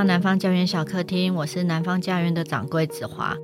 到南方家园小客厅，我是南方家园的掌柜子华。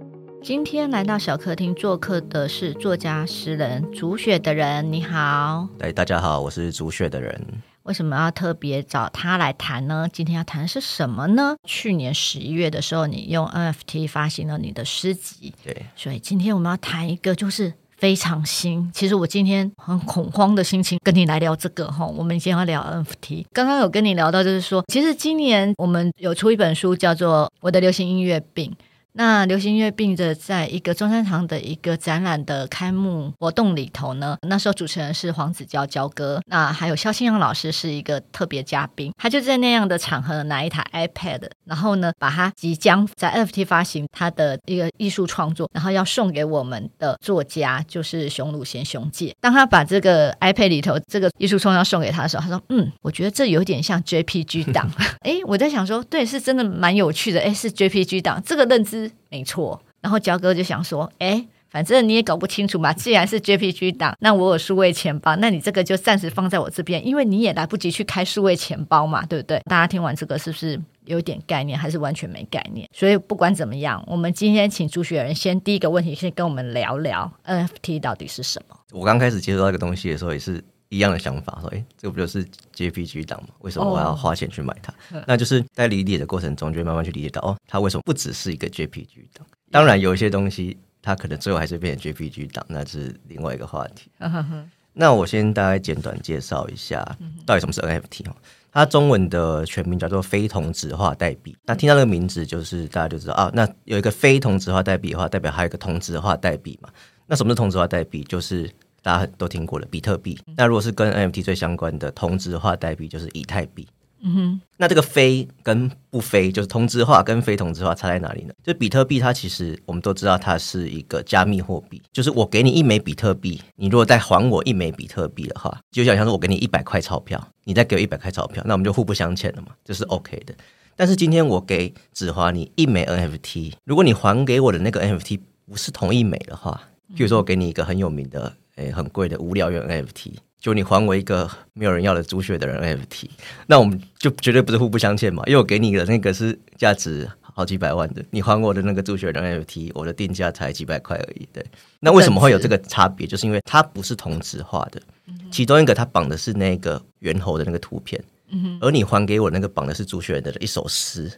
今天来到小客厅做客的是作家诗人竹雪的人，你好。哎，大家好，我是竹雪的人。为什么要特别找他来谈呢？今天要谈的是什么呢？去年十一月的时候，你用 NFT 发行了你的诗集，对，所以今天我们要谈一个就是。非常新，其实我今天很恐慌的心情跟你来聊这个哈。我们今天要聊 NFT，刚刚有跟你聊到，就是说，其实今年我们有出一本书，叫做《我的流行音乐病》。那流行乐病的，在一个中山堂的一个展览的开幕活动里头呢，那时候主持人是黄子佼佼哥，那还有萧清阳老师是一个特别嘉宾，他就在那样的场合拿一台 iPad，然后呢，把他即将在 FT 发行他的一个艺术创作，然后要送给我们的作家，就是熊汝贤熊介。当他把这个 iPad 里头这个艺术创作送给他的时候，他说：“嗯，我觉得这有点像 JPG 档。” 哎，我在想说，对，是真的蛮有趣的。哎，是 JPG 档，这个认知。没错，然后焦哥就想说，哎，反正你也搞不清楚嘛。既然是 JPG 档，那我有数位钱包，那你这个就暂时放在我这边，因为你也来不及去开数位钱包嘛，对不对？大家听完这个是不是有点概念，还是完全没概念？所以不管怎么样，我们今天请煮雪人先第一个问题，先跟我们聊聊 NFT 到底是什么。我刚开始接触到这个东西的时候，也是一样的想法，说，哎，这不就是 JPG 档吗？为什么我要花钱去买它？哦、那就是在理解的过程中，就会慢慢去理解到，哦，它为什么不只是一个 JPG 档？当然，有一些东西它可能最后还是变成 JPG 档，那是另外一个话题。那我先大概简短介绍一下，到底什么是 NFT 哦？它中文的全名叫做非同质化代币。那听到这个名字，就是大家就知道啊，那有一个非同质化代币的话，代表还有一个同质化代币嘛？那什么是同质化代币？就是大家都听过了，比特币。那如果是跟 NFT 最相关的同质化代币，就是以太币。嗯哼，那这个非跟不非，就是同质化跟非同质化差在哪里呢？就比特币，它其实我们都知道，它是一个加密货币。就是我给你一枚比特币，你如果再还我一枚比特币的话，就想像是我给你一百块钞票，你再给我一百块钞票，那我们就互不相欠了嘛，这是 OK 的。但是今天我给子华你一枚 NFT，如果你还给我的那个 NFT 不是同一枚的话，比如说我给你一个很有名的。诶，很贵的无聊猿 NFT，就你还我一个没有人要的猪血的人 NFT，那我们就绝对不是互不相欠嘛，因为我给你的那个是价值好几百万的，你还我的那个猪血人 NFT，我的定价才几百块而已。对，那为什么会有这个差别？就是因为它不是同质化的，其中一个它绑的是那个猿猴的那个图片，而你还给我那个绑的是煮雪人的一首诗，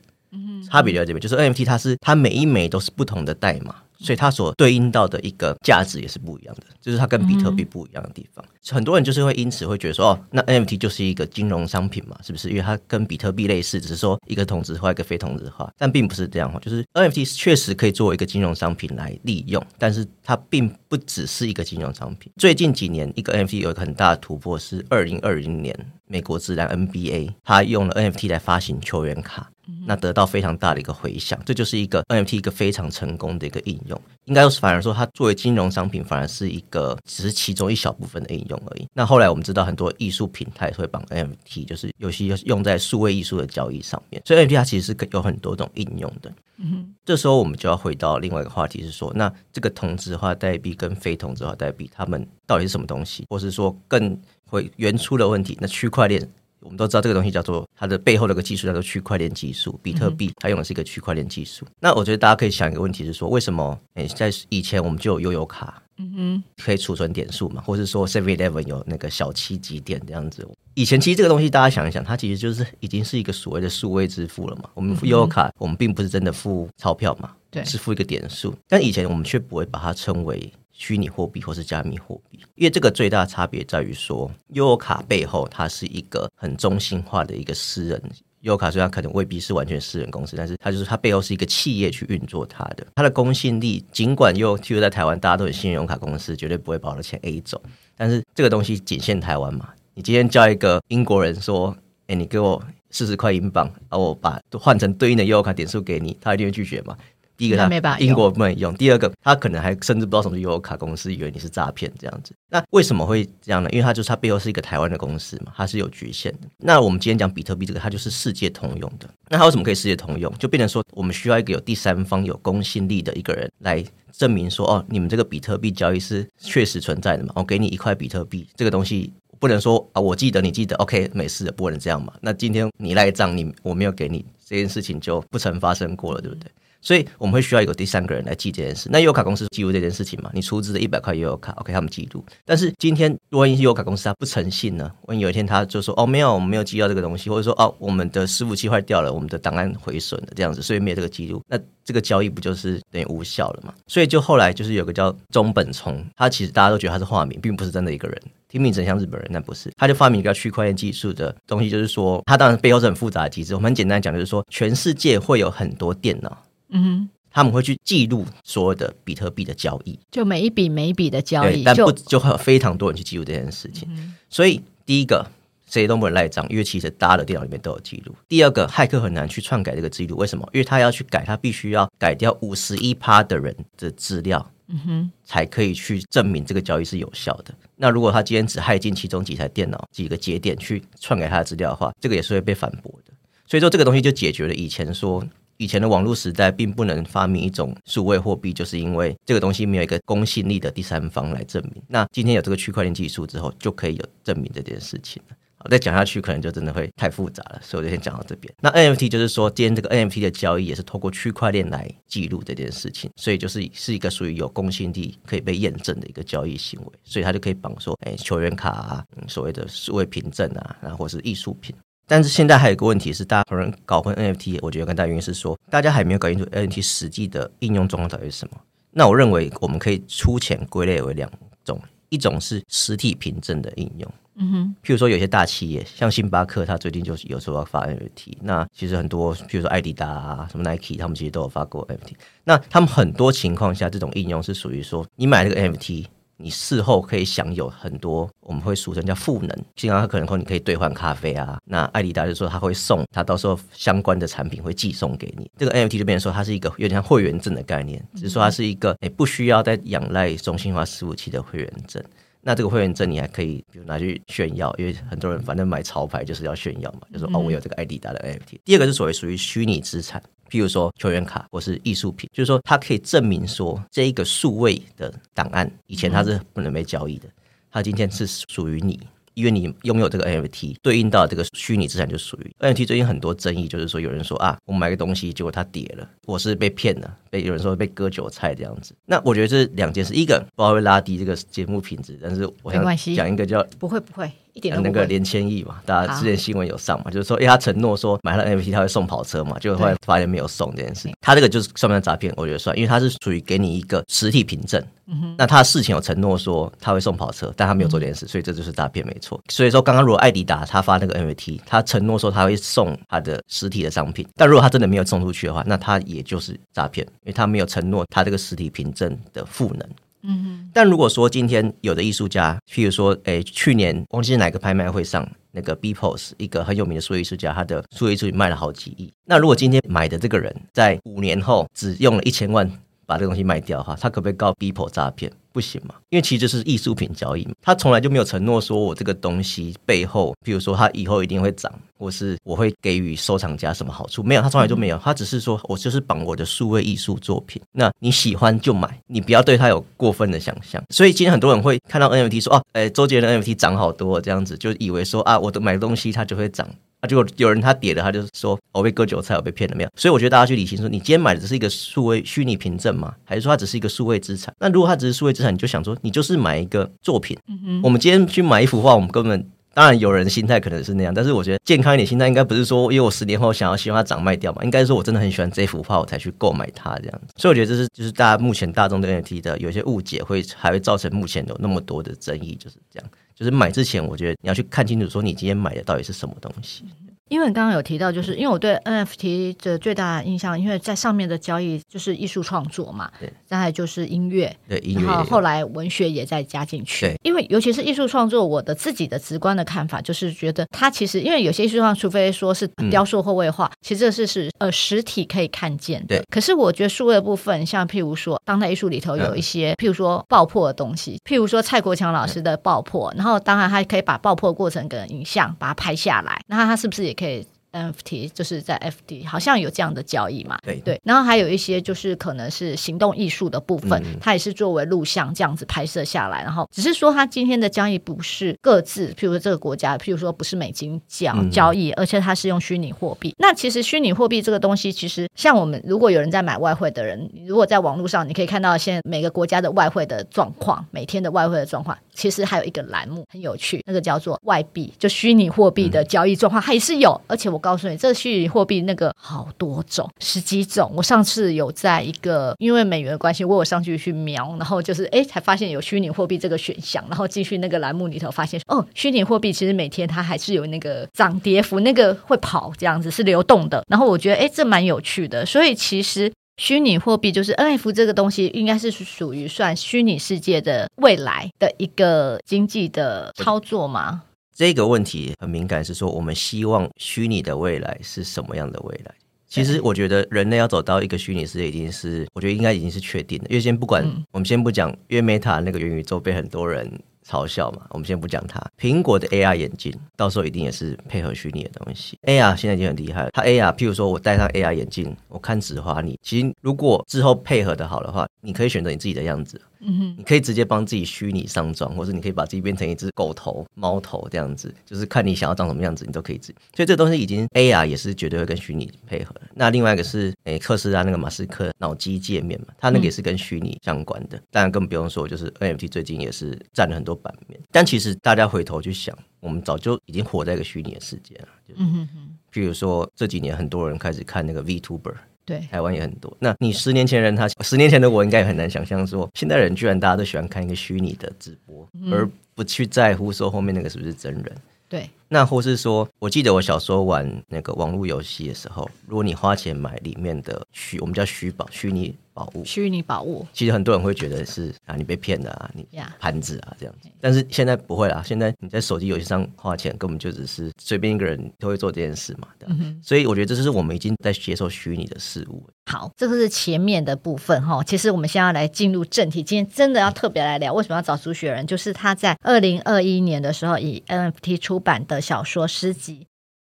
差别就在这边，就是 NFT 它是它每一枚都是不同的代码。所以它所对应到的一个价值也是不一样的，就是它跟比特币不一样的地方。嗯、很多人就是会因此会觉得说，哦，那 NFT 就是一个金融商品嘛，是不是？因为它跟比特币类似，只是说一个同质化，一个非同质化，但并不是这样哈。就是 NFT 确实可以作为一个金融商品来利用，但是它并不只是一个金融商品。最近几年，一个 NFT 有一个很大的突破是二零二零年，美国职篮 NBA 它用了 NFT 来发行球员卡。那得到非常大的一个回响，这就是一个 NFT 一个非常成功的一个应用。应该是反而说，它作为金融商品，反而是一个只是其中一小部分的应用而已。那后来我们知道，很多艺术品它也会绑 NFT，就是有些用在数位艺术的交易上面。所以 NFT 它其实是有很多种应用的。嗯哼，这时候我们就要回到另外一个话题，是说，那这个同质化代币跟非同质化代币，它们到底是什么东西？或是说更回原初的问题？那区块链。我们都知道这个东西叫做它的背后的一个技术叫做区块链技术，比特币它用的是一个区块链技术。那我觉得大家可以想一个问题是说，为什么诶在以前我们就有悠游卡，嗯哼，可以储存点数嘛，或者说 Seven Eleven 有那个小七集点这样子。以前其实这个东西大家想一想，它其实就是已经是一个所谓的数位支付了嘛。我们付悠游卡，我们并不是真的付钞票嘛，对，是付一个点数。但以前我们却不会把它称为。虚拟货币或是加密货币，因为这个最大的差别在于说，悠游卡背后它是一个很中心化的一个私人优卡，虽然可能未必是完全私人公司，但是它就是它背后是一个企业去运作它的，它的公信力，尽管又譬如在台湾大家都很信任悠游卡公司，绝对不会把我的钱 A 走，但是这个东西仅限台湾嘛。你今天叫一个英国人说，哎，你给我四十块英镑，而我把换成对应的优卡点数给你，他一定会拒绝嘛。第一个，他英国不能用；第二个，他可能还甚至不知道什么是悠游卡公司，以为你是诈骗这样子。那为什么会这样呢？因为它就是它背后是一个台湾的公司嘛，它是有局限的。那我们今天讲比特币这个，它就是世界通用的。那它为什么可以世界通用？就变成说，我们需要一个有第三方、有公信力的一个人来证明说，哦，你们这个比特币交易是确实存在的嘛？我给你一块比特币，这个东西。不能说啊，我记得你记得，OK，没事的，不能这样嘛。那今天你赖账，你我没有给你这件事情就不曾发生过了，对不对？所以我们会需要一个第三个人来记这件事。那优卡公司记录这件事情嘛？你出资的一百块优卡，OK，他们记录。但是今天万一优卡公司他不诚信呢？万一有一天他就说哦，没有，我们没有记到这个东西，或者说哦，我们的伺服器坏掉了，我们的档案毁损了，这样子，所以没有这个记录，那这个交易不就是等于无效了嘛？所以就后来就是有个叫中本聪，他其实大家都觉得他是化名，并不是真的一个人，听名字像日本人，但不是。他就发明一个区块链技术的东西，就是说他当然背后是很复杂的机制。我们很简单讲，就是说全世界会有很多电脑，嗯哼。他们会去记录所有的比特币的交易，就每一笔每一笔的交易，但不就会有非常多人去记录这件事情。嗯、所以第一个谁都不能赖账，因为其实大家的电脑里面都有记录。第二个，骇客很难去篡改这个记录，为什么？因为他要去改，他必须要改掉五十一趴的人的资料，嗯哼，才可以去证明这个交易是有效的。那如果他今天只骇进其中几台电脑、几个节点去篡改他的资料的话，这个也是会被反驳的。所以说，这个东西就解决了以前说。以前的网络时代并不能发明一种数位货币，就是因为这个东西没有一个公信力的第三方来证明。那今天有这个区块链技术之后，就可以有证明这件事情了。好，再讲下去可能就真的会太复杂了，所以我就先讲到这边。那 NFT 就是说，今天这个 NFT 的交易也是透过区块链来记录这件事情，所以就是是一个属于有公信力、可以被验证的一个交易行为，所以它就可以绑说，哎，球员卡啊，所谓的数位凭证啊，然后或是艺术品。但是现在还有一个问题是，大家可能搞混 NFT。我觉得跟大原因是说，大家还没有搞清楚 NFT 实际的应用状况到底是什么。那我认为我们可以粗浅归类为两种，一种是实体凭证的应用，嗯哼，譬如说有些大企业，像星巴克，它最近就是有时候要发 NFT。那其实很多，譬如说艾迪达啊、什么 Nike，他们其实都有发过 NFT。那他们很多情况下，这种应用是属于说，你买这个 NFT。你事后可以享有很多，我们会俗称叫赋能。经常他可能说你可以兑换咖啡啊，那艾迪达就说他会送，他到时候相关的产品会寄送给你。这个 NFT 就变成说它是一个有点像会员证的概念，只是说它是一个诶不需要再仰赖中心化伺服器的会员证。那这个会员证你还可以比如拿去炫耀，因为很多人反正买潮牌就是要炫耀嘛，就说哦我有这个艾迪达的 NFT。第二个是所谓属于虚拟资产。譬如说球员卡或是艺术品，就是说它可以证明说这一个数位的档案以前它是不能被交易的，它今天是属于你。因为你拥有这个 NFT，对应到这个虚拟资产就属于 NFT。最近很多争议，就是说有人说啊，我买个东西，结果它跌了，我是被骗了，被有人说被割韭菜这样子。那我觉得这两件事，一个不知道会拉低这个节目品质，但是我想讲一个叫不会不会一点那个连千亿嘛，大家之前新闻有上嘛，就是说，哎，他承诺说买了 NFT 他会送跑车嘛，结果后来发现没有送这件事，他这个就是算不算诈骗？我觉得算，因为他是属于给你一个实体凭证。嗯哼，那他事前有承诺说他会送跑车，但他没有做这件事，所以这就是诈骗，没错。所以说，刚刚如果艾迪达他发那个 NFT，他承诺说他会送他的实体的商品，但如果他真的没有送出去的话，那他也就是诈骗，因为他没有承诺他这个实体凭证的赋能。嗯哼，但如果说今天有的艺术家，譬如说，诶，去年忘记是哪个拍卖会上，那个 Beepos 一个很有名的数艺术家，他的数艺术品卖了好几亿。那如果今天买的这个人在五年后只用了一千万。把这个东西卖掉哈，他可不可以告 Beeple 诈骗？不行嘛，因为其实这是艺术品交易嘛，他从来就没有承诺说我这个东西背后，比如说他以后一定会涨，或是我会给予收藏家什么好处，没有，他从来就没有，他只是说我就是绑我的数位艺术作品，那你喜欢就买，你不要对他有过分的想象。所以今天很多人会看到 NFT 说哦，哎，周杰伦 NFT 涨好多这样子，就以为说啊，我的买东西它就会涨。啊，结果有人他跌了，他就是说我被割韭菜，我被骗了没有？所以我觉得大家去理清说，你今天买的只是一个数位虚拟凭证吗？还是说它只是一个数位资产？那如果它只是数位资产，你就想说，你就是买一个作品。嗯哼。我们今天去买一幅画，我们根本当然有人的心态可能是那样，但是我觉得健康一点心态应该不是说，因为我十年后想要希望它涨卖掉嘛，应该是说我真的很喜欢这幅画，我才去购买它这样子。所以我觉得这是就是大家目前大众对 NFT 的有些误解，会还会造成目前有那么多的争议，就是这样。就是买之前，我觉得你要去看清楚，说你今天买的到底是什么东西。因为刚刚有提到，就是因为我对 NFT 的最大的印象，因为在上面的交易就是艺术创作嘛，对，再来就是音乐，对，音乐，然后后来文学也在加进去，对，因为尤其是艺术创作，我的自己的直观的看法就是觉得它其实，因为有些艺术创作，除非说是雕塑或绘画，其实这是是呃实体可以看见的，对。可是我觉得数位的部分，像譬如说当代艺术里头有一些，譬如说爆破的东西，譬如说蔡国强老师的爆破，然后当然他可以把爆破过程跟影像把它拍下来，那他是不是也可以？NFT，就是在 FD 好像有这样的交易嘛？对对。然后还有一些就是可能是行动艺术的部分，嗯、它也是作为录像这样子拍摄下来，然后只是说它今天的交易不是各自，譬如说这个国家，譬如说不是美金交交易，嗯、而且它是用虚拟货币。那其实虚拟货币这个东西，其实像我们如果有人在买外汇的人，如果在网络上你可以看到现在每个国家的外汇的状况，每天的外汇的状况，其实还有一个栏目很有趣，那个叫做外币，就虚拟货币的交易状况，它也是有，而且我告诉你，这虚拟货币那个好多种，十几种。我上次有在一个因为美元的关系，我有上去去瞄，然后就是哎，才发现有虚拟货币这个选项，然后继续那个栏目里头发现，哦，虚拟货币其实每天它还是有那个涨跌幅，那个会跑这样子是流动的。然后我觉得哎，这蛮有趣的。所以其实虚拟货币就是 NFT 这个东西，应该是属于算虚拟世界的未来的一个经济的操作吗？这个问题很敏感，是说我们希望虚拟的未来是什么样的未来？其实我觉得人类要走到一个虚拟世界，已经是我觉得应该已经是确定的。因为先不管，嗯、我们先不讲，因为 Meta 那个元宇宙被很多人嘲笑嘛，我们先不讲它。苹果的 AR 眼镜到时候一定也是配合虚拟的东西。AR 现在已经很厉害了，它 AR，譬如说我戴上 AR 眼镜，我看纸花，你其实如果之后配合的好的话，你可以选择你自己的样子。嗯哼，你可以直接帮自己虚拟上妆，或者你可以把自己变成一只狗头、猫头这样子，就是看你想要长什么样子，你都可以自己。所以这个东西已经 AR 也是绝对会跟虚拟配合。那另外一个是，诶，特斯拉那个马斯克脑机界面嘛，它那个也是跟虚拟相关的。当然更不用说，就是 NFT 最近也是占了很多版面。但其实大家回头去想，我们早就已经活在一个虚拟的世界了。就是、嗯哼哼。譬如说这几年很多人开始看那个 VTuber。对，台湾也很多。那你十年前人他，他十年前的我应该也很难想象说，现代人居然大家都喜欢看一个虚拟的直播，嗯、而不去在乎说后面那个是不是真人。对，那或是说，我记得我小时候玩那个网络游戏的时候，如果你花钱买里面的虚，我们叫虚宝，虚拟。宝物，虚拟宝物，其实很多人会觉得是啊，你被骗了啊，你盘子啊这样子。但是现在不会啦，现在你在手机游戏上花钱，根本就只是随便一个人都会做这件事嘛。嗯。所以我觉得这就是我们已经在接受虚拟的事物。好，这个是前面的部分哈。其实我们现在要来进入正题，今天真的要特别来聊，为什么要找朱雪人？就是他在二零二一年的时候以 NFT 出版的小说诗集。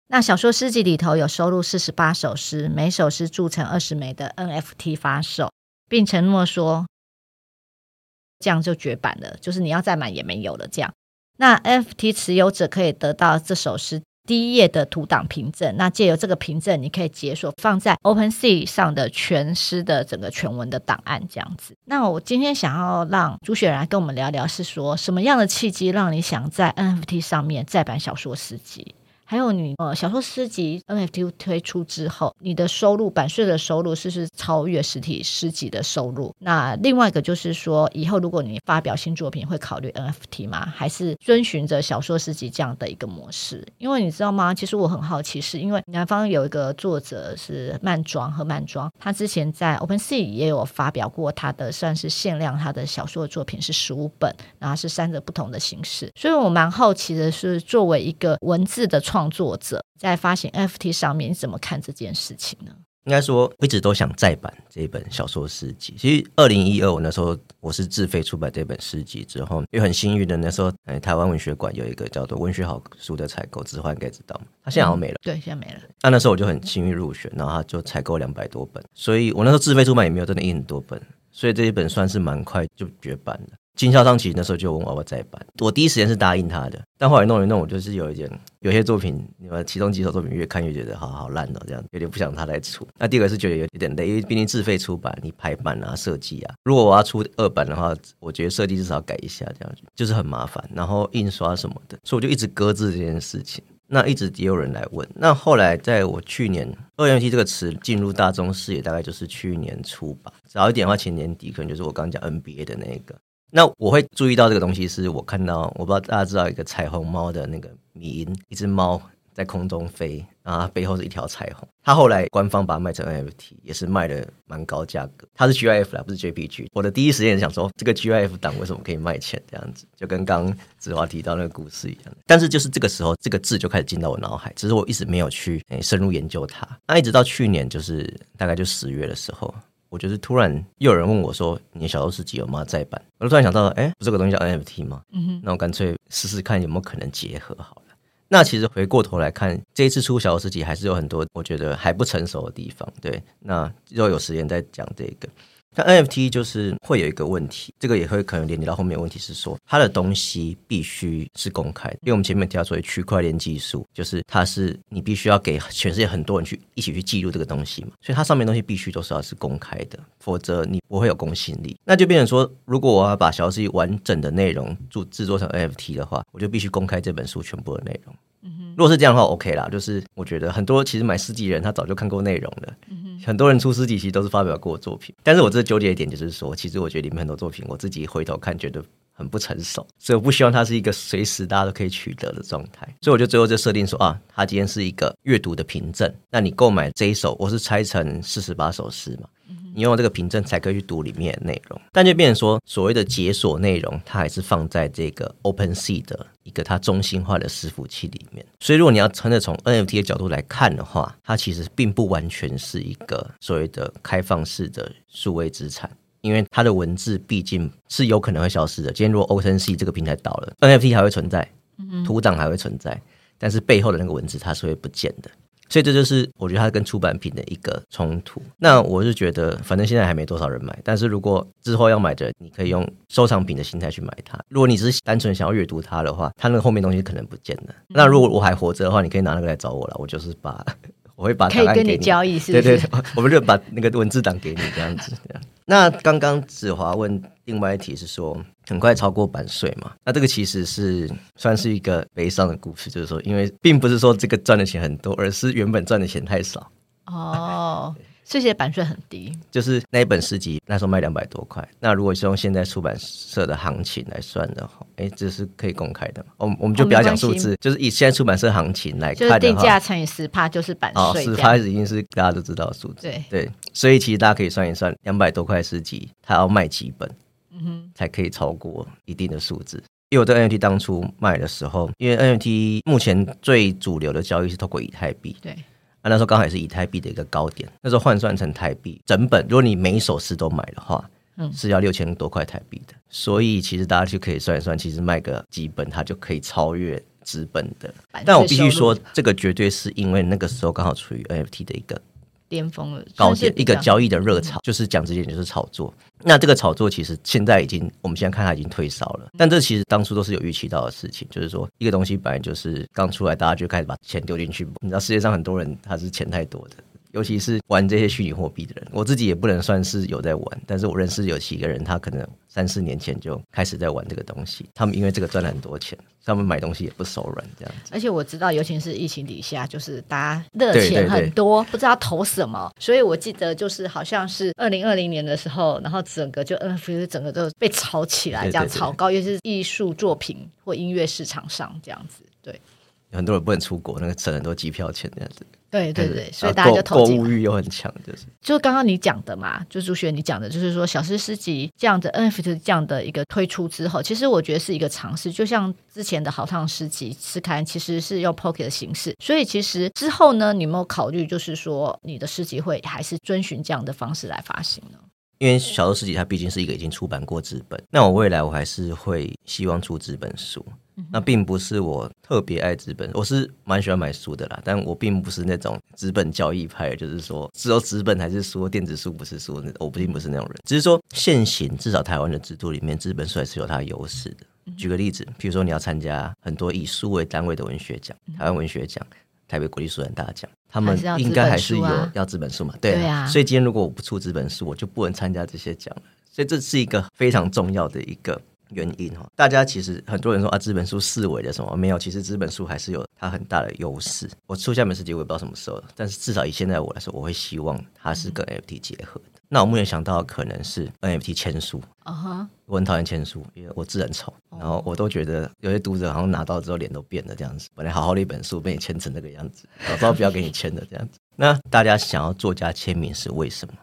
那小说诗集里头有收录四十八首诗，每首诗铸成二十枚的 NFT 发售，并承诺说这样就绝版了，就是你要再买也没有了。这样，那 NFT 持有者可以得到这首诗第一页的图档凭证。那借由这个凭证，你可以解锁放在 OpenSea 上的全诗的整个全文的档案。这样子。那我今天想要让朱雪来跟我们聊聊，是说什么样的契机让你想在 NFT 上面再版小说诗集？还有你呃，小说诗集 NFT 推出之后，你的收入版税的收入是不是超越实体诗集的收入？那另外一个就是说，以后如果你发表新作品，会考虑 NFT 吗？还是遵循着小说诗集这样的一个模式？因为你知道吗？其实我很好奇，是因为南方有一个作者是曼庄和曼庄，他之前在 OpenSea 也有发表过他的算是限量他的小说作品是十五本，然后是三个不同的形式。所以我蛮好奇的是，作为一个文字的创创作者在发行 NFT 上面，你怎么看这件事情呢？应该说，我一直都想再版这一本小说诗集。其实，二零一二我那时候我是自费出版这本诗集之后，又很幸运的那时候，哎，台湾文学馆有一个叫做“文学好书”的采购，置换应该知道吗？他现在好像没了。嗯、对，现在没了。那那时候我就很幸运入选，然后他就采购两百多本，所以我那时候自费出版也没有真的印很多本，所以这一本算是蛮快就绝版了。经销商其实那时候就问我要不要再版，我第一时间是答应他的，但后来弄一弄，我就是有一点，有些作品，你们其中几首作品越看越觉得好好烂哦，这样有点不想他来出。那第二个是觉得有点累，因为毕竟自费出版，你排版啊、设计啊，如果我要出二版的话，我觉得设计至少改一下，这样就是很麻烦，然后印刷什么的，所以我就一直搁置这件事情。那一直也有人来问，那后来在我去年 “NFT” 这个词进入大众视野，大概就是去年初吧，早一点的话，前年底可能就是我刚讲 NBA 的那个。那我会注意到这个东西，是我看到，我不知道大家知道一个彩虹猫的那个迷因，一只猫在空中飞，然后它背后是一条彩虹。它后来官方把它卖成 NFT，也是卖的蛮高价格。它是 GIF 啦，不是 JPG。我的第一时间想说，这个 GIF 档为什么可以卖钱这样子？就跟刚子华提到那个故事一样。但是就是这个时候，这个字就开始进到我脑海，只是我一直没有去深入研究它。那一直到去年，就是大概就十月的时候。我就是突然又有人问我说：“你的小说诗集有吗？再版？”我就突然想到，哎，不是这个东西叫 NFT 吗？嗯哼，那我干脆试试看有没有可能结合好了。那其实回过头来看，这一次出小说诗集还是有很多我觉得还不成熟的地方。对，那若有时间再讲这个。那 NFT 就是会有一个问题，这个也会可能连接到后面的问题是说，它的东西必须是公开，因为我们前面提到所谓区块链技术，就是它是你必须要给全世界很多人去一起去记录这个东西嘛，所以它上面东西必须都是要是公开的，否则你不会有公信力。那就变成说，如果我要把小说诗完整的内容做制作成 NFT 的话，我就必须公开这本书全部的内容。嗯哼，如果是这样的话，OK 啦，就是我觉得很多其实买诗集人他早就看过内容了。很多人出诗集其实都是发表过作品，但是我这纠结一点就是说，其实我觉得里面很多作品，我自己回头看觉得很不成熟，所以我不希望它是一个随时大家都可以取得的状态，所以我就最后就设定说啊，它今天是一个阅读的凭证，那你购买这一首，我是拆成四十八首诗嘛。你用这个凭证才可以去读里面的内容，但就变成说，所谓的解锁内容，它还是放在这个 OpenSea 的一个它中心化的伺服器里面。所以，如果你要真的从 NFT 的角度来看的话，它其实并不完全是一个所谓的开放式的数位资产，因为它的文字毕竟是有可能会消失的。今天如果 OpenSea 这个平台倒了，NFT 还会存在，图档还会存在，但是背后的那个文字它是会不见的。所以这就是我觉得它跟出版品的一个冲突。那我是觉得，反正现在还没多少人买，但是如果之后要买的，你可以用收藏品的心态去买它。如果你只是单纯想要阅读它的话，它那个后面东西可能不见了。那如果我还活着的话，你可以拿那个来找我了，我就是把。我会把它跟你交易，是不是？对对对，我们就把那个文字档给你这样子。那刚刚子华问另外一题是说，很快超过版税嘛？那这个其实是算是一个悲伤的故事，就是说，因为并不是说这个赚的钱很多，而是原本赚的钱太少。哦。这些版税很低，就是那一本诗集那时候卖两百多块。那如果是用现在出版社的行情来算的话，哎，这是可以公开的。我们我们就不要讲数字，就是以现在出版社行情来看的话，定价乘以十趴就是版税。哦，十趴已经是大家都知道的数字。对对，所以其实大家可以算一算，两百多块诗集，它要卖几本，嗯哼，才可以超过一定的数字。因为我在 NFT 当初卖的时候，因为 NFT 目前最主流的交易是透过以太币，对。啊，那时候刚好也是以太币的一个高点，那时候换算成台币，整本如果你每一首诗都买的话，嗯，是要六千多块台币的。所以其实大家就可以算一算，其实卖个几本，它就可以超越资本的。但我必须说，这个绝对是因为那个时候刚好处于 NFT 的一个。巅峰了，高点一个交易的热潮，就是讲直接点就是炒作。那这个炒作其实现在已经，我们现在看它已经退烧了。但这其实当初都是有预期到的事情，就是说一个东西本来就是刚出来，大家就开始把钱丢进去。你知道世界上很多人他是钱太多的。尤其是玩这些虚拟货币的人，我自己也不能算是有在玩，但是我认识有几个人，他可能三四年前就开始在玩这个东西。他们因为这个赚了很多钱，他们买东西也不手软这样子。而且我知道，尤其是疫情底下，就是大家热钱很多，对对对，不知道投什么。所以我记得就是好像是二零二零年的时候，然后整个就 NFT 整个都被炒起来，这样炒高，尤其是艺术作品或音乐市场上这样子。对，很多人不能出国，那个省很多机票钱这样子。对对对，所以大家就投购物欲又很强，就是就刚刚你讲的嘛，就朱学你讲的，就是说小诗诗集这样的 NFT 这样的一个推出之后，其实我觉得是一个尝试，就像之前的好烫诗集诗刊其实是用 Pocket 的形式，所以其实之后呢，你有没有考虑就是说你的诗集会还是遵循这样的方式来发行呢？因为小说诗集它毕竟是一个已经出版过纸本，那我未来我还是会希望出纸本书。那并不是我特别爱纸本，我是蛮喜欢买书的啦，但我并不是那种纸本交易派，就是说只有纸本还是书，电子书不是书，我并不是那种人。只是说现行至少台湾的制度里面，纸本书还是有它的优势的。举个例子，比如说你要参加很多以书为单位的文学奖，台湾文学奖、台北国际书展大奖，他们应该还是有要纸本书嘛？对啊。所以今天如果我不出纸本书，我就不能参加这些奖了。所以这是一个非常重要的一个。原因哈，大家其实很多人说啊，这本书四维的什么没有，其实这本书还是有它很大的优势。我出下本诗集，我也不知道什么时候，但是至少以现在我来说，我会希望它是跟 NFT 结合的。嗯、那我目前想到的可能是 NFT 签书啊哈，我很讨厌签书，因为我字很丑，然后我都觉得有些读者好像拿到之后脸都变了这样子，本来好好的一本书被你签成那个样子，早知道不要给你签的这样子。那大家想要作家签名是为什么？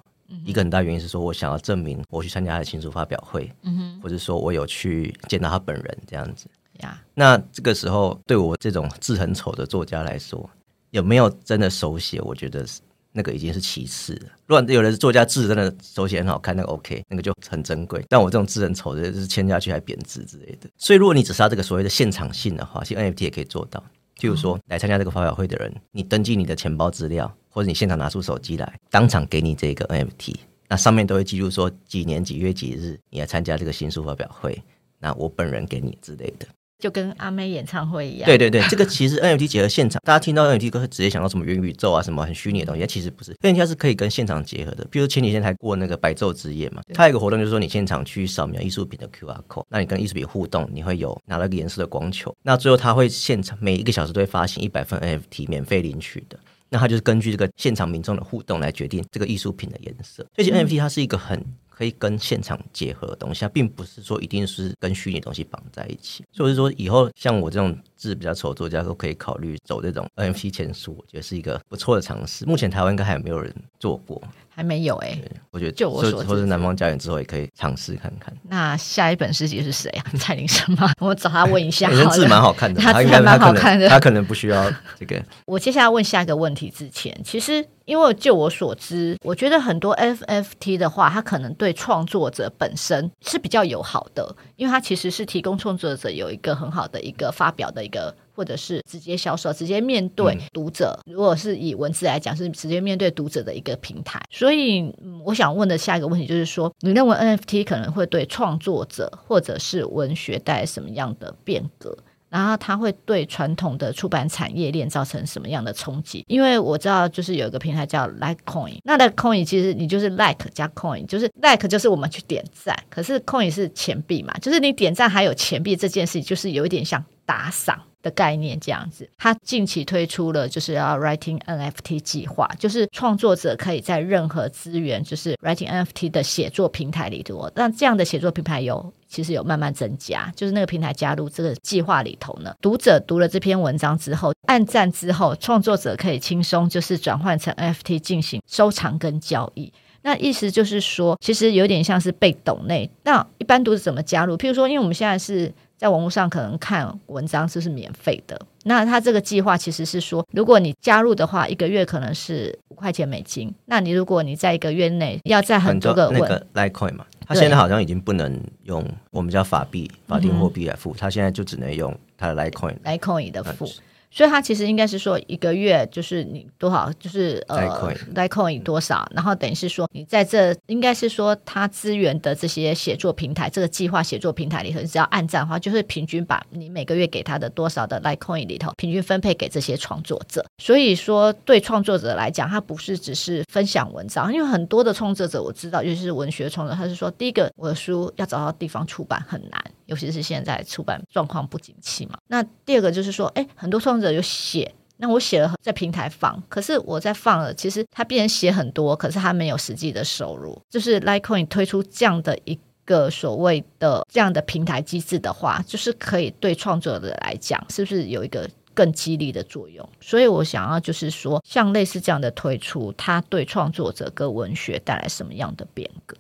一个很大原因是说，我想要证明我去参加他的新书发表会，嗯哼，或者说我有去见到他本人这样子呀。那这个时候，对我这种字很丑的作家来说，有没有真的手写？我觉得那个已经是其次了。如果有的作家字真的手写很好看，那个 OK，那个就很珍贵。但我这种字很丑的，就是签下去还贬值之类的。所以，如果你只是要这个所谓的现场性的话，其实 NFT 也可以做到。譬如说来参加这个发表会的人，你登记你的钱包资料，或者你现场拿出手机来，当场给你这个 NFT，那上面都会记录说几年几月几日你来参加这个新书发表会，那我本人给你之类的。就跟阿妹演唱会一样。对对对，这个其实 NFT 结合现场，大家听到 NFT 都会直接想到什么元宇宙啊，什么很虚拟的东西，其实不是，NFT 是可以跟现场结合的。比如前几天才过那个白昼之夜嘛，它有一个活动就是说你现场去扫描艺术品的 QR code，那你跟艺术品互动，你会有拿了个颜色的光球，那最后它会现场每一个小时都会发行一百份 NFT 免费领取的，那它就是根据这个现场民众的互动来决定这个艺术品的颜色。所以 NFT 它是一个很。可以跟现场结合的东西，它并不是说一定是跟虚拟东西绑在一起。所以说，以后像我这种字比较丑作家，都可以考虑走这种 NFT 签书，我觉得是一个不错的尝试。目前台湾应该还有没有人做过，还没有哎、欸。我觉得，就我所知，或者南方家园之后也可以尝试看看。那下一本诗集是谁啊？蔡林生吗？我找他问一下。人字蛮好看的，他字还蛮好看的，他可能不需要这个。我接下来问下一个问题之前，其实。因为就我所知，我觉得很多 FFT 的话，它可能对创作者本身是比较友好的，因为它其实是提供创作者有一个很好的一个发表的一个，或者是直接销售、直接面对读者。如果是以文字来讲，是直接面对读者的一个平台。所以，嗯，我想问的下一个问题就是说，你认为 NFT 可能会对创作者或者是文学带来什么样的变革？然后它会对传统的出版产业链造成什么样的冲击？因为我知道，就是有一个平台叫 Litecoin，那 Litecoin 其实你就是 Like 加 Coin，就是 Like 就是我们去点赞，可是 Coin 是钱币嘛，就是你点赞还有钱币这件事情，就是有一点像打赏的概念这样子。它近期推出了就是要 Writing NFT 计划，就是创作者可以在任何资源，就是 Writing NFT 的写作平台里头，那这样的写作平台有。其实有慢慢增加，就是那个平台加入这个计划里头呢，读者读了这篇文章之后，按赞之后，创作者可以轻松就是转换成 NFT 进行收藏跟交易。那意思就是说，其实有点像是被懂内。那一般读者怎么加入？譬如说，因为我们现在是在网络上可能看文章，就是免费的。那他这个计划其实是说，如果你加入的话，一个月可能是五块钱美金。那你如果你在一个月内要在很多个文那个 Litecoin 嘛。他现在好像已经不能用我们叫法币、法定货币来付，他、嗯、现在就只能用他的 Litecoin、Litecoin 的付。所以它其实应该是说一个月就是你多少，就是呃，Litecoin 多少，然后等于是说你在这应该是说它资源的这些写作平台，这个计划写作平台里头，你只要按赞的话，就是平均把你每个月给他的多少的 Litecoin 里头，平均分配给这些创作者。所以说对创作者来讲，他不是只是分享文章，因为很多的创作者我知道，尤其是文学创作，他是说第一个我的书要找到地方出版很难。尤其是现在出版状况不景气嘛，那第二个就是说，哎，很多创作者有写，那我写了在平台放，可是我在放了，其实他别人写很多，可是他没有实际的收入。就是 Litecoin 推出这样的一个所谓的这样的平台机制的话，就是可以对创作者来讲，是不是有一个更激励的作用？所以我想要就是说，像类似这样的推出，它对创作者跟文学带来什么样的变革？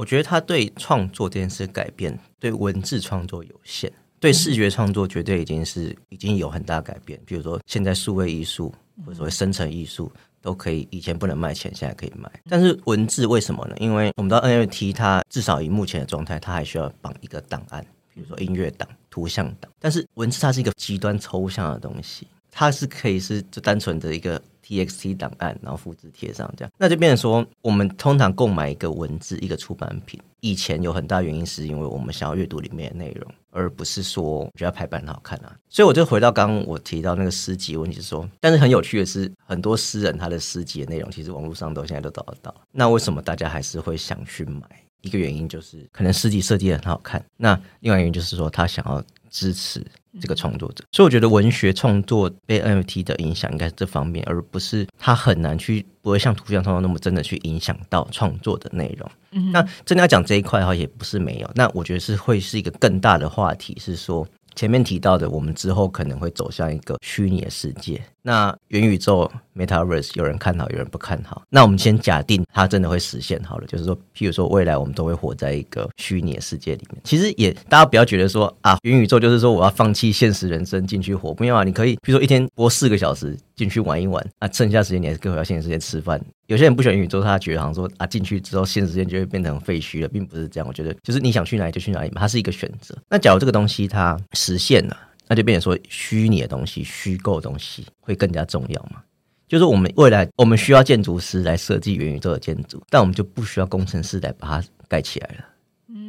我觉得他对创作这件事改变，对文字创作有限，对视觉创作绝对已经是已经有很大改变。比如说，现在数位艺术或者说生成艺术都可以，以前不能卖钱，现在可以卖。但是文字为什么呢？因为我们知道 NFT 它至少以目前的状态，它还需要绑一个档案，比如说音乐档、图像档。但是文字它是一个极端抽象的东西，它是可以是就单纯的一个。TXT 档案，然后复制贴上，这样那就变成说，我们通常购买一个文字、一个出版品，以前有很大原因是因为我们想要阅读里面的内容，而不是说觉得排版很好看啊。所以我就回到刚刚我提到那个诗集问题，是说，但是很有趣的是，很多诗人他的诗集的内容，其实网络上都现在都找得到。那为什么大家还是会想去买？一个原因就是可能诗集设计的很好看，那另外原因就是说他想要支持。这个创作者，所以我觉得文学创作被 NFT 的影响应该是这方面，而不是它很难去，不会像图像创作那么真的去影响到创作的内容。嗯，那真的要讲这一块的话，也不是没有。那我觉得是会是一个更大的话题，是说。前面提到的，我们之后可能会走向一个虚拟的世界。那元宇宙 （Metaverse） 有人看好，有人不看好。那我们先假定它真的会实现好了，就是说，譬如说未来我们都会活在一个虚拟的世界里面。其实也大家不要觉得说啊，元宇宙就是说我要放弃现实人生进去活，不用啊，你可以譬如说一天播四个小时进去玩一玩，啊，剩下时间你还是可以回到现实世界吃饭。有些人不喜欢元宇宙，他觉得好像说啊，进去之后现实世界就会变成废墟了，并不是这样。我觉得就是你想去哪里就去哪里嘛，它是一个选择。那假如这个东西它实现了，那就变成说虚拟的东西、虚构的东西会更加重要嘛？就是我们未来我们需要建筑师来设计元宇宙的建筑，但我们就不需要工程师来把它盖起来了。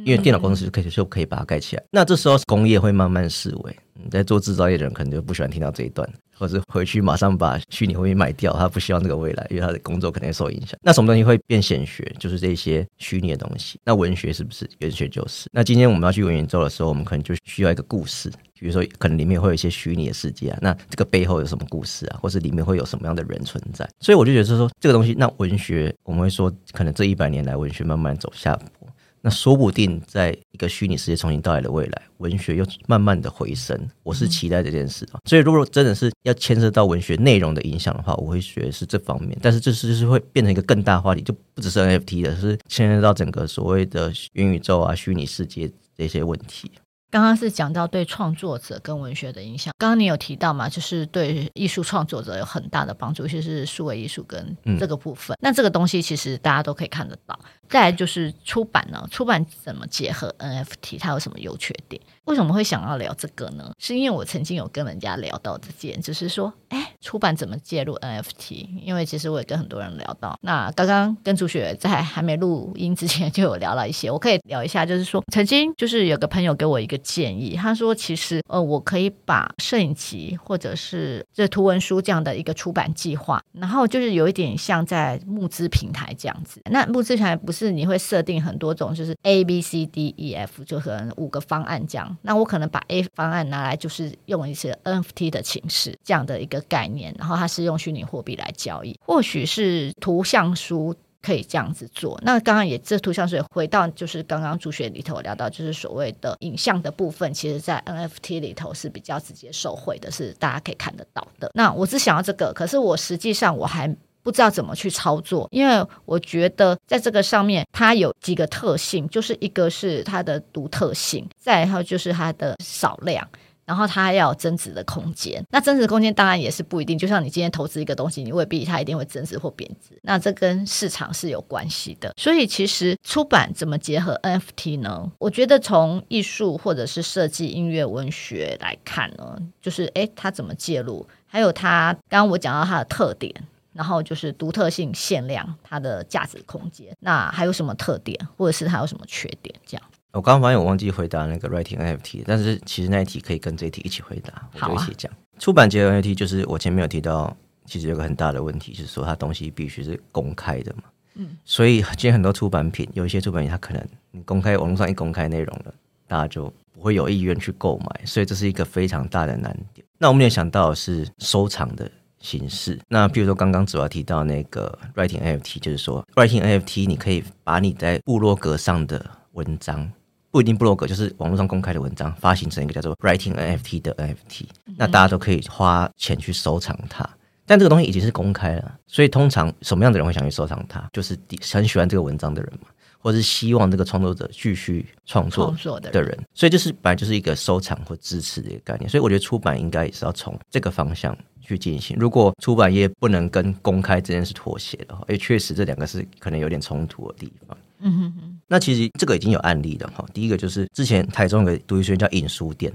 因为电脑工程师可以就可以把它盖起来，那这时候工业会慢慢式微。你在做制造业的人可能就不喜欢听到这一段，或者回去马上把虚拟货币卖掉，他不希望这个未来，因为他的工作可能会受影响。那什么东西会变显学？就是这些虚拟的东西。那文学是不是？文学就是。那今天我们要去元宇宙的时候，我们可能就需要一个故事，比如说可能里面会有一些虚拟的世界啊，那这个背后有什么故事啊，或者里面会有什么样的人存在？所以我就觉得说，这个东西，那文学我们会说，可能这一百年来文学慢慢走下坡。那说不定在一个虚拟世界重新到来的未来，文学又慢慢的回升。我是期待这件事啊。所以如果真的是要牵涉到文学内容的影响的话，我会觉得是这方面。但是这是就是会变成一个更大话题，就不只是 NFT 的，是牵涉到整个所谓的元宇宙啊、虚拟世界这些问题。刚刚是讲到对创作者跟文学的影响。刚刚你有提到嘛，就是对艺术创作者有很大的帮助，尤其是数位艺术跟这个部分。嗯、那这个东西其实大家都可以看得到。再来就是出版呢，出版怎么结合 NFT，它有什么优缺点？为什么会想要聊这个呢？是因为我曾经有跟人家聊到这件，就是说，哎，出版怎么介入 NFT？因为其实我也跟很多人聊到。那刚刚跟朱雪在还没录音之前就有聊了一些，我可以聊一下，就是说，曾经就是有个朋友给我一个建议，他说，其实呃，我可以把摄影集或者是这图文书这样的一个出版计划，然后就是有一点像在募资平台这样子。那募资平台不是你会设定很多种，就是 A B C D E F，就可能五个方案这样。那我可能把 A 方案拿来，就是用一些 NFT 的形式这样的一个概念，然后它是用虚拟货币来交易，或许是图像书可以这样子做。那刚刚也这图像书也回到，就是刚刚朱学里头聊到，就是所谓的影像的部分，其实在 NFT 里头是比较直接受惠的，是大家可以看得到的。那我只想要这个，可是我实际上我还。不知道怎么去操作，因为我觉得在这个上面它有几个特性，就是一个是它的独特性，再然后就是它的少量，然后它要有增值的空间。那增值空间当然也是不一定，就像你今天投资一个东西，你未必它一定会增值或贬值。那这跟市场是有关系的。所以其实出版怎么结合 NFT 呢？我觉得从艺术或者是设计、音乐、文学来看呢，就是诶，它怎么介入？还有它刚刚我讲到它的特点。然后就是独特性、限量，它的价值空间。那还有什么特点，或者是它有什么缺点？这样。我刚刚发现我忘记回答那个 writing NFT，但是其实那一题可以跟这一题一起回答，我就一起讲。啊、出版结合 NFT 就是我前面有提到，其实有个很大的问题，就是说它东西必须是公开的嘛。嗯。所以今天很多出版品，有一些出版品它可能你公开网络上一公开内容了，大家就不会有意愿去购买，所以这是一个非常大的难点。那我们也想到的是收藏的。形式，那比如说刚刚主要提到那个 writing NFT，就是说 writing NFT，你可以把你在部落格上的文章，不一定部落格，就是网络上公开的文章，发行成一个叫做 writing NFT 的 NFT，那大家都可以花钱去收藏它。但这个东西已经是公开了，所以通常什么样的人会想去收藏它？就是很喜欢这个文章的人嘛，或者是希望这个创作者继续创作的人。所以就是本来就是一个收藏或支持的一个概念。所以我觉得出版应该也是要从这个方向。去进行。如果出版业不能跟公开这件事妥协的话，哎，确实这两个是可能有点冲突的地方。嗯哼哼。那其实这个已经有案例了哈。第一个就是之前台中有个独立书店叫影书店，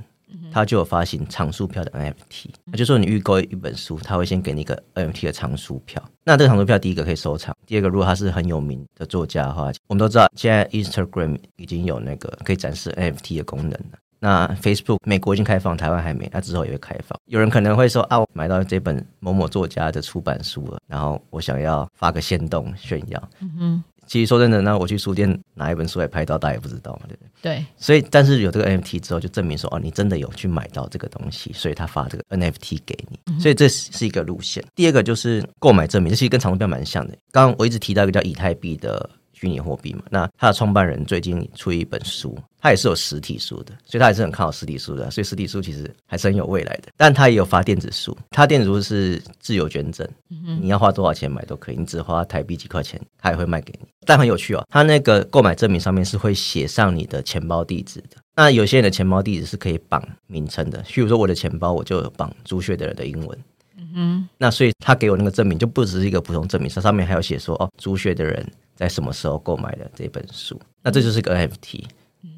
他就有发行藏书票的 NFT。那就说你预购一本书，他会先给你一个 NFT 的藏书票。那这个藏书票第一个可以收藏，第二个如果他是很有名的作家的话，我们都知道现在 Instagram 已经有那个可以展示 NFT 的功能了。那 Facebook 美国已经开放，台湾还没，那之后也会开放。有人可能会说啊，我买到这本某某作家的出版书了，然后我想要发个限动炫耀。嗯哼，其实说真的，那我去书店拿一本书来拍照，大家也不知道嘛，对不对？对。所以，但是有这个 NFT 之后，就证明说哦，你真的有去买到这个东西，所以他发这个 NFT 给你。嗯、所以这是一个路线。第二个就是购买证明，这其实跟藏书票蛮像的。刚刚我一直提到一个叫以太币的。虚拟货币嘛，那他的创办人最近出一本书，他也是有实体书的，所以他也是很看好实体书的，所以实体书其实还是很有未来的。但他也有发电子书，他电子书是自由捐赠，你要花多少钱买都可以，你只花台币几块钱，他也会卖给你。但很有趣哦，他那个购买证明上面是会写上你的钱包地址的。那有些人的钱包地址是可以绑名称的，譬如说我的钱包我就有绑朱学德的英文。嗯，那所以他给我那个证明就不只是一个普通证明，它上面还有写说哦，朱学的人在什么时候购买的这本书，那这就是个 NFT。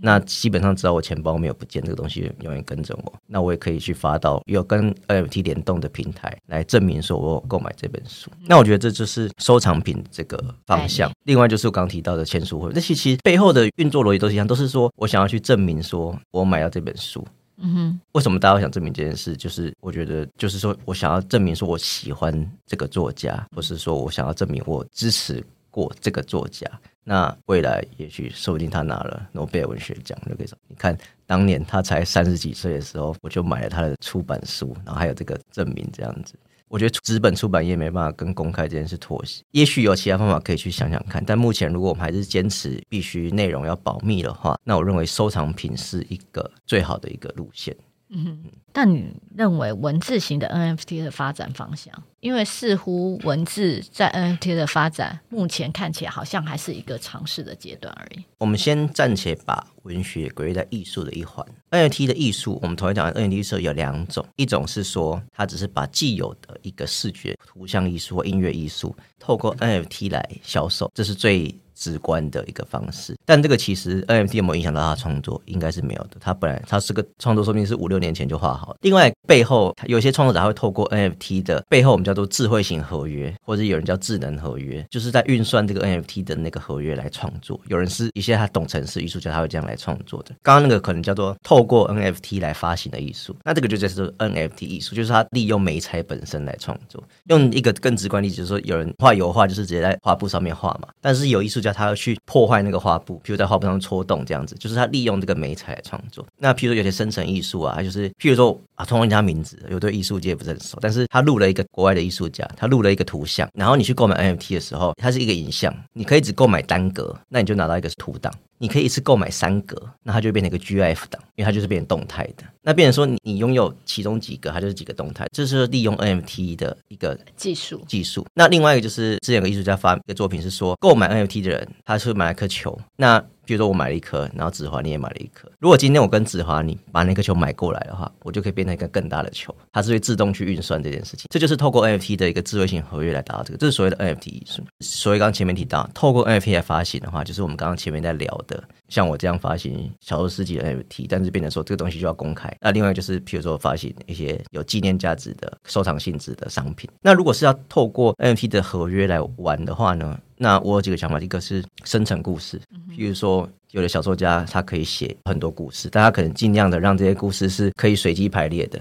那基本上只要我钱包没有不见，这个东西永远跟着我。那我也可以去发到有跟 NFT 联动的平台来证明说我有购买这本书。那我觉得这就是收藏品这个方向。另外就是我刚刚提到的签书会，这其实背后的运作逻辑都是一样，都是说我想要去证明说我买到这本书。嗯哼，为什么大家会想证明这件事？就是我觉得，就是说我想要证明说我喜欢这个作家，或是说我想要证明我支持过这个作家。那未来也许说不定他拿了诺贝尔文学奖就可以说，你看当年他才三十几岁的时候，我就买了他的出版书，然后还有这个证明这样子。我觉得纸本出版业没办法跟公开这件事妥协，也许有其他方法可以去想想看。但目前如果我们还是坚持必须内容要保密的话，那我认为收藏品是一个最好的一个路线。嗯，但你认为文字型的 NFT 的发展方向？因为似乎文字在 NFT 的发展，目前看起来好像还是一个尝试的阶段而已。我们先暂且把文学归类在艺术的一环。NFT 的艺术，我们头先讲 NFT 时候有两种，一种是说它只是把既有的一个视觉、图像艺术或音乐艺术，透过 NFT 来销售，这是最直观的一个方式，但这个其实 NFT 有没有影响到他创作？应该是没有的。他本来他是个创作，说明是五六年前就画好。另外，背后有些创作者还会透过 NFT 的背后，我们叫做智慧型合约，或者有人叫智能合约，就是在运算这个 NFT 的那个合约来创作。有人是一些他懂程式艺术家，他会这样来创作的。刚刚那个可能叫做透过 NFT 来发行的艺术，那这个就叫做 NFT 艺术，就是他利用美材本身来创作。用一个更直观例子，就是说有人画油画，就是直接在画布上面画嘛。但是有艺术家。他要去破坏那个画布，譬如在画布上戳洞这样子，就是他利用这个媒材来创作。那譬如说有些生成艺术啊，就是譬如说啊，通过他名字，有对艺术界不是很熟，但是他录了一个国外的艺术家，他录了一个图像，然后你去购买 NFT 的时候，它是一个影像，你可以只购买单格，那你就拿到一个图档。你可以一次购买三格，那它就变成一个 GIF 档，因为它就是变成动态的。那变成说你你拥有其中几个，它就是几个动态，这是利用 NFT 的一个技术技术。那另外一个就是之前有个艺术家发一个作品是说，购买 NFT 的人，他是买了一颗球，那。比如说我买了一颗，然后子华你也买了一颗。如果今天我跟子华你把那颗球买过来的话，我就可以变成一个更大的球。它是会自动去运算这件事情。这就是透过 NFT 的一个智慧型合约来达到这个。这是所谓的 NFT 艺术。所以刚刚前面提到，透过 NFT 来发行的话，就是我们刚刚前面在聊的，像我这样发行小说诗集的 NFT，但是变成说这个东西就要公开。那另外就是，譬如说发行一些有纪念价值的收藏性质的商品。那如果是要透过 NFT 的合约来玩的话呢？那我有几个想法，一个是生成故事，比如说有的小说家他可以写很多故事，但他可能尽量的让这些故事是可以随机排列的。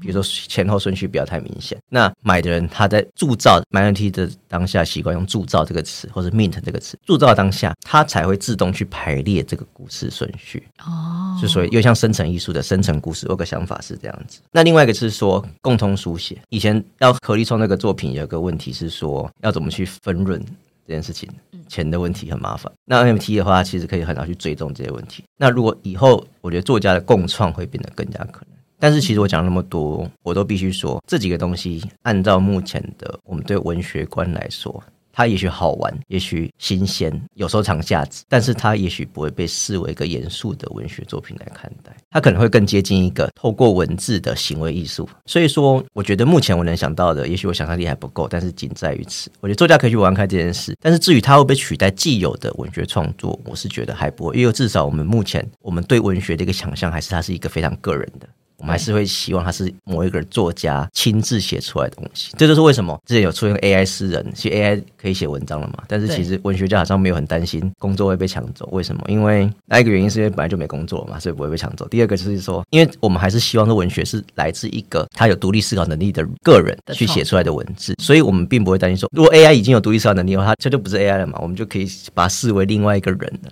比如说前后顺序不要太明显。那买的人他在铸造买 NFT 的当下习惯用铸造这个词，或者 mint 这个词，铸造当下他才会自动去排列这个故事顺序。哦，就所以又像生成艺术的生成故事，我有个想法是这样子。那另外一个是说共同书写，以前要合力创那个作品，有个问题是说要怎么去分润这件事情，钱的问题很麻烦。那 NFT 的话，其实可以很好去追踪这些问题。那如果以后，我觉得作家的共创会变得更加可能。但是其实我讲那么多，我都必须说，这几个东西按照目前的我们对文学观来说，它也许好玩，也许新鲜，有收藏价值，但是它也许不会被视为一个严肃的文学作品来看待，它可能会更接近一个透过文字的行为艺术。所以说，我觉得目前我能想到的，也许我想象力还不够，但是仅在于此。我觉得作家可以去玩开这件事，但是至于它会不会取代既有的文学创作，我是觉得还不会，因为至少我们目前我们对文学的一个想象，还是它是一个非常个人的。我们还是会希望它是某一个作家亲自写出来的东西，这就是为什么之前有出现 AI 诗人，其实 AI 可以写文章了嘛？但是其实文学家好像没有很担心工作会被抢走，为什么？因为那一个原因是因为本来就没工作嘛，所以不会被抢走。第二个就是说，因为我们还是希望说文学是来自一个他有独立思考能力的个人去写出来的文字，所以我们并不会担心说，如果 AI 已经有独立思考能力的话，它这就不是 AI 了嘛，我们就可以把它视为另外一个人了。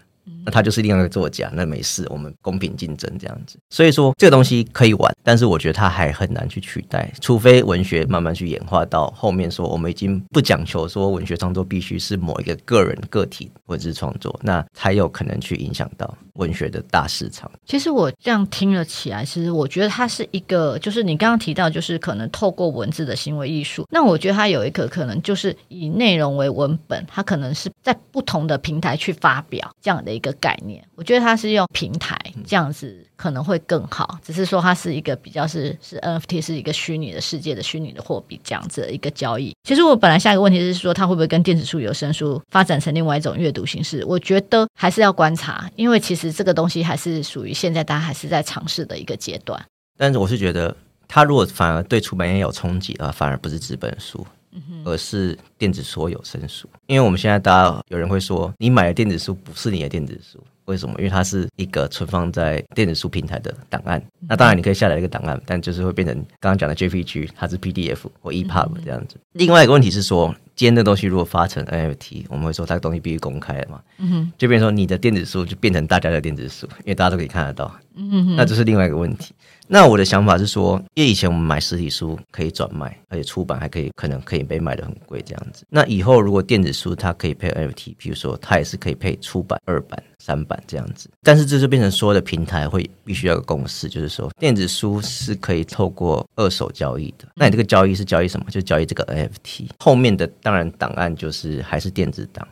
那他就是另外一个作家，那没事，我们公平竞争这样子。所以说这个东西可以玩，但是我觉得它还很难去取代，除非文学慢慢去演化到后面，说我们已经不讲求说文学创作必须是某一个个人个体文字创作，那才有可能去影响到文学的大市场。其实我这样听了起来，其实我觉得它是一个，就是你刚刚提到，就是可能透过文字的行为艺术。那我觉得它有一个可能，就是以内容为文本，它可能是在不同的平台去发表这样的一个。概念，我觉得它是用平台这样子可能会更好。只是说它是一个比较是是 NFT 是一个虚拟的世界的虚拟的货币这样子的一个交易。其实我本来下一个问题是说，它会不会跟电子书、有声书发展成另外一种阅读形式？我觉得还是要观察，因为其实这个东西还是属于现在大家还是在尝试的一个阶段。但是我是觉得，它如果反而对出版业有冲击的话，反而不是纸本书。而是电子书、有声书，因为我们现在大家有人会说，你买的电子书不是你的电子书，为什么？因为它是一个存放在电子书平台的档案。那当然你可以下载一个档案，但就是会变成刚刚讲的 JPG，它是 PDF 或 EPUB 这样子。另外一个问题是说，今天的东西如果发成 NFT，我们会说它的东西必须公开了嘛？嗯哼，就变成说你的电子书就变成大家的电子书，因为大家都可以看得到。嗯哼，那这是另外一个问题。那我的想法是说，因为以前我们买实体书可以转卖，而且出版还可以，可能可以被卖得很贵这样子。那以后如果电子书它可以配 NFT，比如说它也是可以配出版二版、三版这样子。但是这就变成所有的平台会必须要有共识，就是说电子书是可以透过二手交易的。那你这个交易是交易什么？就交易这个 NFT。后面的当然档案就是还是电子档。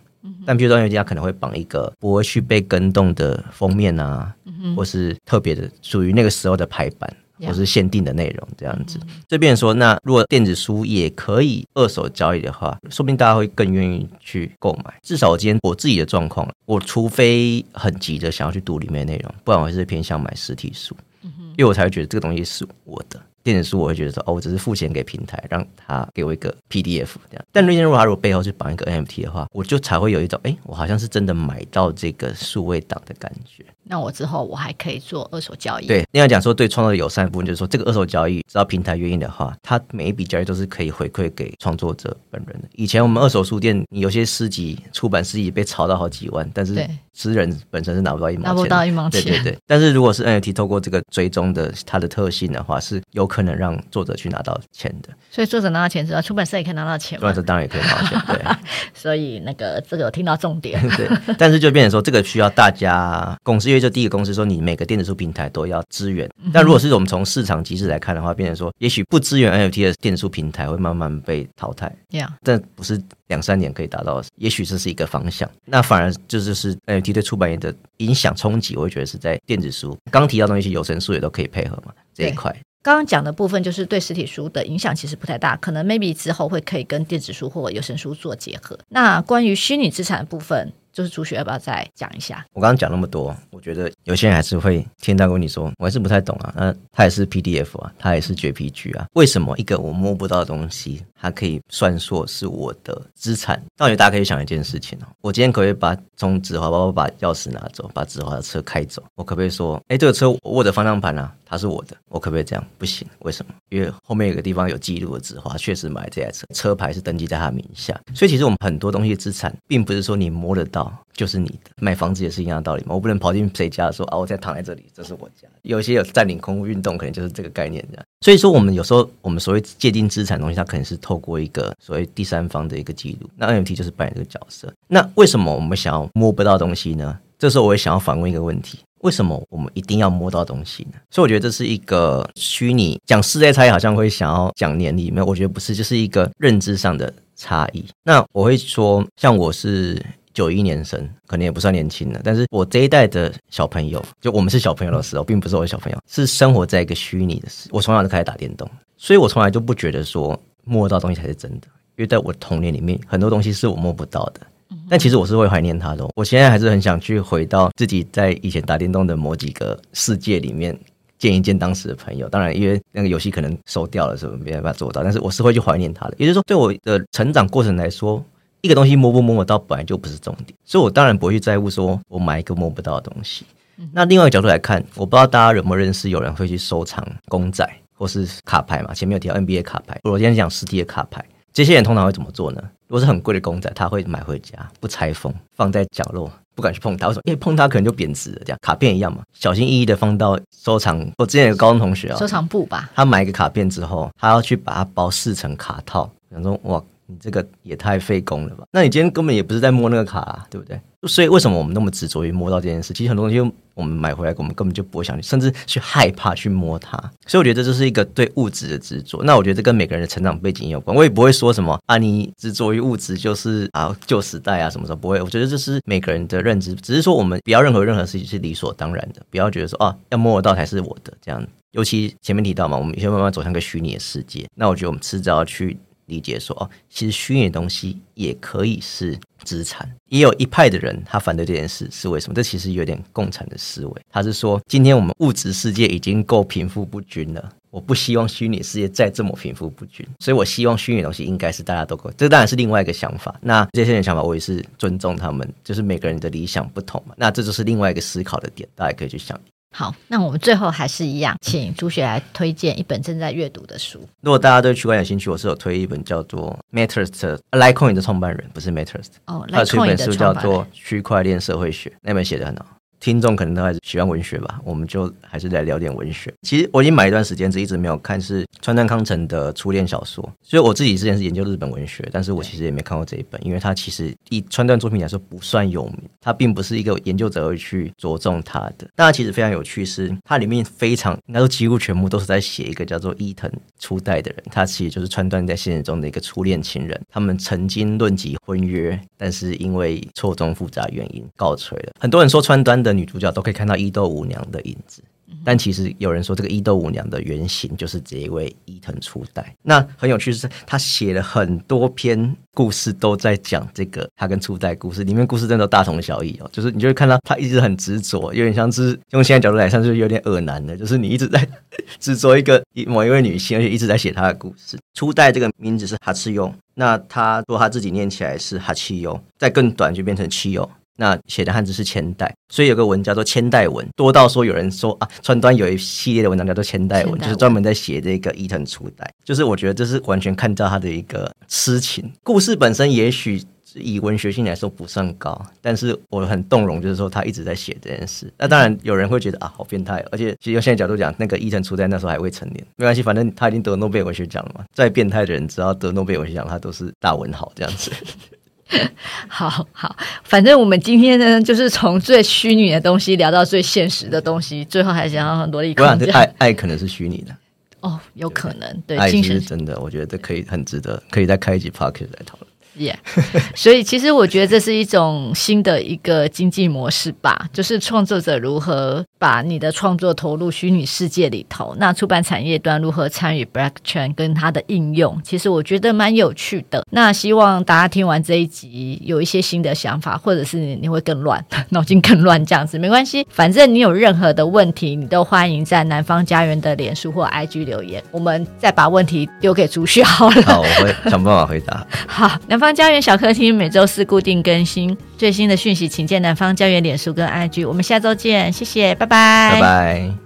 但比如说，人家可能会绑一个不会去被更动的封面啊，嗯、或是特别的属于那个时候的排版，或是限定的内容这样子。这边、说，那如果电子书也可以二手交易的话，说不定大家会更愿意去购买。至少我今天我自己的状况，我除非很急着想要去读里面的内容，不然我还是偏向买实体书，嗯、因为我才会觉得这个东西是我的。电子书我会觉得说，哦，我只是付钱给平台，让他给我一个 PDF 这样。但如果他如果背后是绑一个 NFT 的话，我就才会有一种，哎，我好像是真的买到这个数位档的感觉。那我之后我还可以做二手交易。对，另外讲说对创作友善的部分，就是说这个二手交易，只要平台愿意的话，它每一笔交易都是可以回馈给创作者本人的。以前我们二手书店，有些诗集出版诗集被炒到好几万，但是诗人本身是拿不到一毛钱，拿不到一毛钱。对对对。但是如果是 NFT 透过这个追踪的它的特性的话，是有可能让作者去拿到钱的。所以作者拿到钱之后，出版社也可以拿到钱。出版社当然也可以拿到钱。对。所以那个这个有听到重点。对。但是就变成说，这个需要大家公司，因为就第一个公司说你。每个电子书平台都要支援，但如果是我们从市场机制来看的话，变成说，也许不支援 NFT 的电子书平台会慢慢被淘汰。Yeah. 但不是两三年可以达到，也许这是一个方向。那反而就是 NFT 对出版业的影响冲击，我会觉得是在电子书。刚提到的东西，有声书也都可以配合嘛，这一块。刚刚讲的部分就是对实体书的影响其实不太大，可能 maybe 之后会可以跟电子书或有声书做结合。那关于虚拟资产的部分。就是主学要不要再讲一下？我刚刚讲那么多，我觉得有些人还是会听到跟你说，我还是不太懂啊。那它也是 PDF 啊，它也是 JPG 啊，为什么一个我摸不到的东西，它可以算作是我的资产？那我觉得大家可以想一件事情哦，我今天可不可以把从纸华包包把钥匙拿走，把纸华的车开走？我可不可以说，哎，这个车我握着方向盘啊，它是我的？我可不可以这样？不行，为什么？因为后面有个地方有记录的纸花，确实买这台车，车牌是登记在他名下。所以其实我们很多东西资产，并不是说你摸得到。就是你的，买房子也是一样的道理嘛。我不能跑进谁家说啊，我在躺在这里，这是我家。有些有占领空屋运动，可能就是这个概念这样。所以说，我们有时候我们所谓界定资产的东西，它可能是透过一个所谓第三方的一个记录。那 NFT 就是扮演这个角色。那为什么我们想要摸不到东西呢？这时候我也想要反问一个问题：为什么我们一定要摸到东西呢？所以我觉得这是一个虚拟讲世代差异，好像会想要讲年龄，没有？我觉得不是，就是一个认知上的差异。那我会说，像我是。九一年生，可能也不算年轻了，但是我这一代的小朋友，就我们是小朋友的时候，并不是我的小朋友，是生活在一个虚拟的时。我从小就开始打电动，所以我从来就不觉得说摸到东西才是真的，因为在我的童年里面，很多东西是我摸不到的。但其实我是会怀念他的，我现在还是很想去回到自己在以前打电动的某几个世界里面，见一见当时的朋友。当然，因为那个游戏可能收掉了，是没办法做到，但是我是会去怀念他的。也就是说，对我的成长过程来说。一个东西摸不摸得到，本来就不是重点，所以我当然不会去在乎说我买一个摸不到的东西。那另外一个角度来看，我不知道大家有没有认识有人会去收藏公仔或是卡牌嘛？前面有提到 NBA 卡牌，我今天讲实体的卡牌，这些人通常会怎么做呢？如果是很贵的公仔，他会买回家不拆封，放在角落，不敢去碰它。为什么？因为碰它可能就贬值了。这样卡片一样嘛，小心翼翼的放到收藏。我之前有个高中同学啊、哦，收藏部吧，他买一个卡片之后，他要去把它包四层卡套，想说哇。你这个也太费工了吧？那你今天根本也不是在摸那个卡啊，对不对？所以为什么我们那么执着于摸到这件事？其实很多东西我们买回来，我们根本就不会想去，甚至去害怕去摸它。所以我觉得这是一个对物质的执着。那我觉得这跟每个人的成长背景有关。我也不会说什么啊，你执着于物质就是啊旧时代啊什么的，不会。我觉得这是每个人的认知，只是说我们不要任何任何事情是理所当然的，不要觉得说啊要摸得到才是我的这样。尤其前面提到嘛，我们先慢慢走向一个虚拟的世界。那我觉得我们迟早要去。理解说哦，其实虚拟东西也可以是资产。也有一派的人，他反对这件事是为什么？这其实有点共产的思维。他是说，今天我们物质世界已经够贫富不均了，我不希望虚拟世界再这么贫富不均，所以我希望虚拟东西应该是大家都够。这当然是另外一个想法。那这些人想法，我也是尊重他们，就是每个人的理想不同嘛。那这就是另外一个思考的点，大家可以去想。好，那我们最后还是一样，请朱雪来推荐一本正在阅读的书。如果大家对区块链有兴趣，我是有推一本叫做 Matters Litecoin 的创办人，不是 Matters 哦，他出一本书叫做《区块链社会学》，那本写的很好。听众可能都还是喜欢文学吧，我们就还是来聊点文学。其实我已经买一段时间，只一直没有看，是川端康成的初恋小说。所以我自己之前是研究日本文学，但是我其实也没看过这一本，因为它其实以川端作品来说不算有名，它并不是一个研究者会去着重它的。但它其实非常有趣，是它里面非常应该说几乎全部都是在写一个叫做伊藤初代的人，他其实就是川端在现实中的一个初恋情人。他们曾经论及婚约，但是因为错综复杂原因告吹了。很多人说川端的女主角都可以看到伊豆舞娘的影子，但其实有人说这个伊豆舞娘的原型就是这一位伊藤初代。那很有趣的是，他写了很多篇故事都在讲这个他跟初代故事，里面故事真的大同小异哦。就是你就会看到他一直很执着，有点像是用现在角度来看，就是有点恶男的，就是你一直在执着一个某一位女性，而且一直在写她的故事。初代这个名字是哈次优，那他说他自己念起来是哈七优，再更短就变成七优。那写的汉字是千代，所以有个文叫做千代文，多到说有人说啊，川端有一系列的文章叫做千代文，代文就是专门在写这个伊藤初代。就是我觉得这是完全看到他的一个痴情。故事本身也许以文学性来说不算高，但是我很动容，就是说他一直在写这件事。那当然有人会觉得啊，好变态，而且其实用现在角度讲，那个伊藤初代那时候还未成年，没关系，反正他已经得诺贝尔文学奖了嘛。再变态的人，只要得诺贝尔文学奖，他都是大文豪这样子。好好，反正我们今天呢，就是从最虚拟的东西聊到最现实的东西，最后还想要很多的一个爱，爱可能是虚拟的哦，有可能对，爱其实是真的，我觉得这可以很值得，可以再开一集 podcast 来讨论。所以其实我觉得这是一种新的一个经济模式吧，就是创作者如何把你的创作投入虚拟世界里头，那出版产业端如何参与 Blockchain 跟它的应用，其实我觉得蛮有趣的。那希望大家听完这一集有一些新的想法，或者是你会更乱，脑筋更乱这样子，没关系，反正你有任何的问题，你都欢迎在南方家园的脸书或 IG 留言，我们再把问题丢给朱旭好了。好，我会想办法回答。好，南方。南方家园小客厅每周四固定更新最新的讯息，请见南方家园脸书跟 IG。我们下周见，谢谢，拜拜，拜拜。